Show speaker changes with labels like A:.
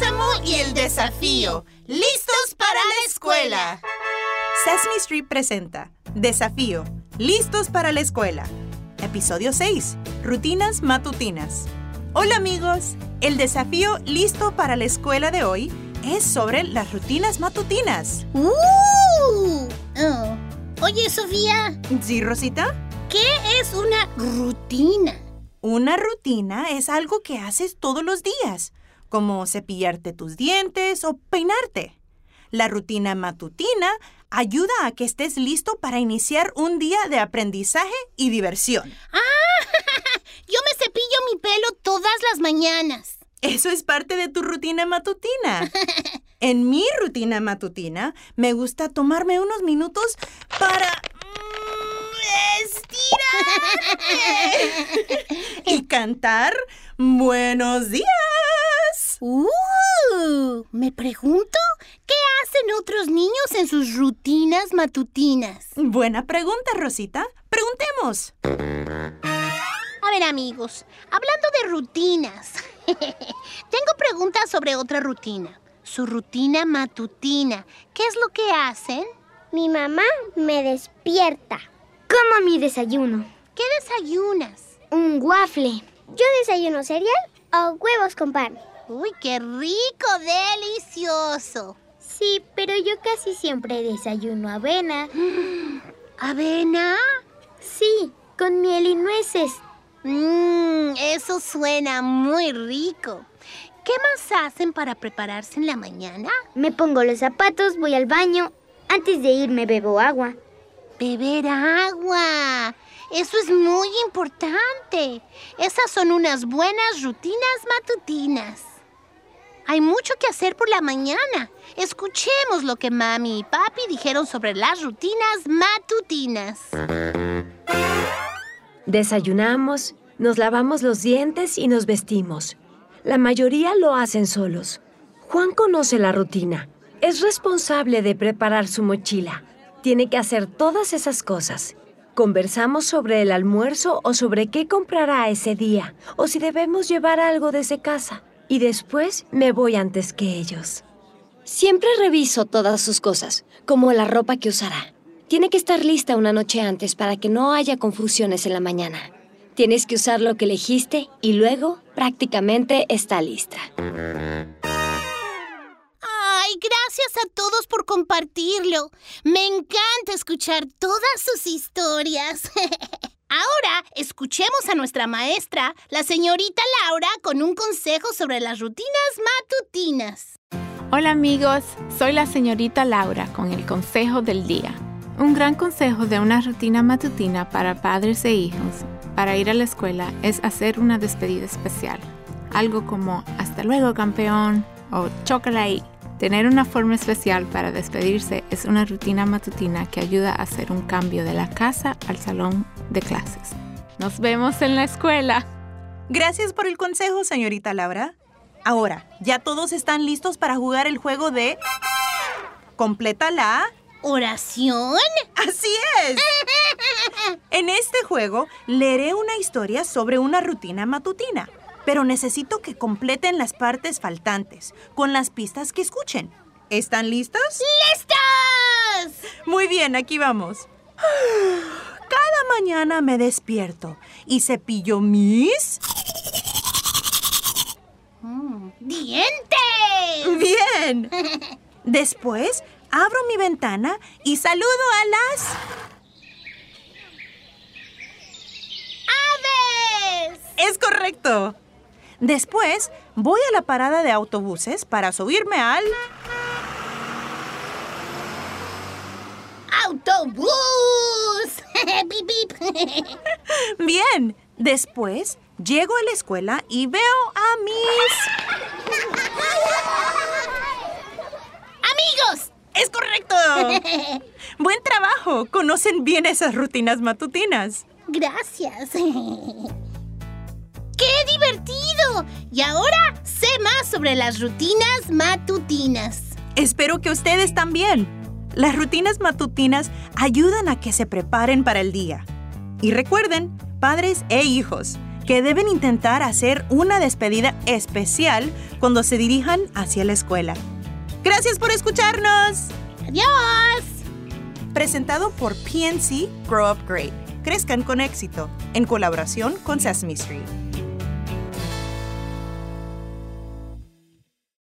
A: Sésamo y el desafío. ¡Listos para la escuela!
B: Sesame Street presenta Desafío. ¿Listos para la escuela? Episodio 6. Rutinas matutinas. Hola amigos. El desafío listo para la escuela de hoy es sobre las rutinas matutinas.
C: ¡Uh! Oh. Oye, Sofía,
B: ¿Sí, Rosita?
C: ¿qué es una rutina?
B: Una rutina es algo que haces todos los días, como cepillarte tus dientes o peinarte. La rutina matutina ayuda a que estés listo para iniciar un día de aprendizaje y diversión.
C: Yo me cepillo mi pelo todas las mañanas.
B: Eso es parte de tu rutina matutina. En mi rutina matutina me gusta tomarme unos minutos para mm, estirarme y cantar buenos días.
C: ¡Uh! Me pregunto, ¿qué hacen otros niños en sus rutinas matutinas?
B: Buena pregunta, Rosita. Preguntemos.
C: A ver, amigos, hablando de rutinas, tengo preguntas sobre otra rutina. Su rutina matutina. ¿Qué es lo que hacen?
D: Mi mamá me despierta. Como mi desayuno.
C: ¿Qué desayunas?
D: Un waffle. Yo desayuno cereal o huevos con pan.
C: Uy, qué rico, delicioso.
D: Sí, pero yo casi siempre desayuno avena.
C: ¿Avena?
D: Sí, con miel y nueces.
C: Mmm, eso suena muy rico. ¿Qué más hacen para prepararse en la mañana?
D: Me pongo los zapatos, voy al baño. Antes de irme bebo agua.
C: Beber agua. Eso es muy importante. Esas son unas buenas rutinas matutinas. Hay mucho que hacer por la mañana. Escuchemos lo que mami y papi dijeron sobre las rutinas matutinas.
E: Desayunamos, nos lavamos los dientes y nos vestimos. La mayoría lo hacen solos. Juan conoce la rutina. Es responsable de preparar su mochila. Tiene que hacer todas esas cosas. Conversamos sobre el almuerzo o sobre qué comprará ese día, o si debemos llevar algo desde casa. Y después me voy antes que ellos. Siempre reviso todas sus cosas, como la ropa que usará. Tiene que estar lista una noche antes para que no haya confusiones en la mañana. Tienes que usar lo que elegiste y luego prácticamente está lista.
C: Ay, gracias a todos por compartirlo. Me encanta escuchar todas sus historias. Ahora escuchemos a nuestra maestra, la señorita Laura, con un consejo sobre las rutinas matutinas.
F: Hola amigos, soy la señorita Laura con el consejo del día. Un gran consejo de una rutina matutina para padres e hijos para ir a la escuela es hacer una despedida especial. Algo como hasta luego campeón o chocolate. Tener una forma especial para despedirse es una rutina matutina que ayuda a hacer un cambio de la casa al salón de clases. Nos vemos en la escuela.
B: Gracias por el consejo, señorita Laura. Ahora, ¿ya todos están listos para jugar el juego de... Completa la...
C: ¿Oración?
B: Así es. En este juego leeré una historia sobre una rutina matutina, pero necesito que completen las partes faltantes con las pistas que escuchen. ¿Están listos?
C: ¡Listos!
B: Muy bien, aquí vamos. Cada mañana me despierto y cepillo mis...
C: ¡Dientes!
B: Bien. Después abro mi ventana y saludo a las...
C: ¡Aves!
B: Es correcto. Después voy a la parada de autobuses para subirme al...
C: ¡Autobús!
B: Bien. Después llego a la escuela y veo a mis...
C: ¡Amigos!
B: Es correcto. Buen trabajo. Conocen bien esas rutinas matutinas.
C: Gracias. ¡Qué divertido! Y ahora sé más sobre las rutinas matutinas.
B: Espero que ustedes también. Las rutinas matutinas ayudan a que se preparen para el día. Y recuerden, padres e hijos, que deben intentar hacer una despedida especial cuando se dirijan hacia la escuela. Gracias por escucharnos.
C: ¡Adiós!
B: Presentado por PNC Grow Up Great. Crezcan con éxito, en colaboración con Sesame Street.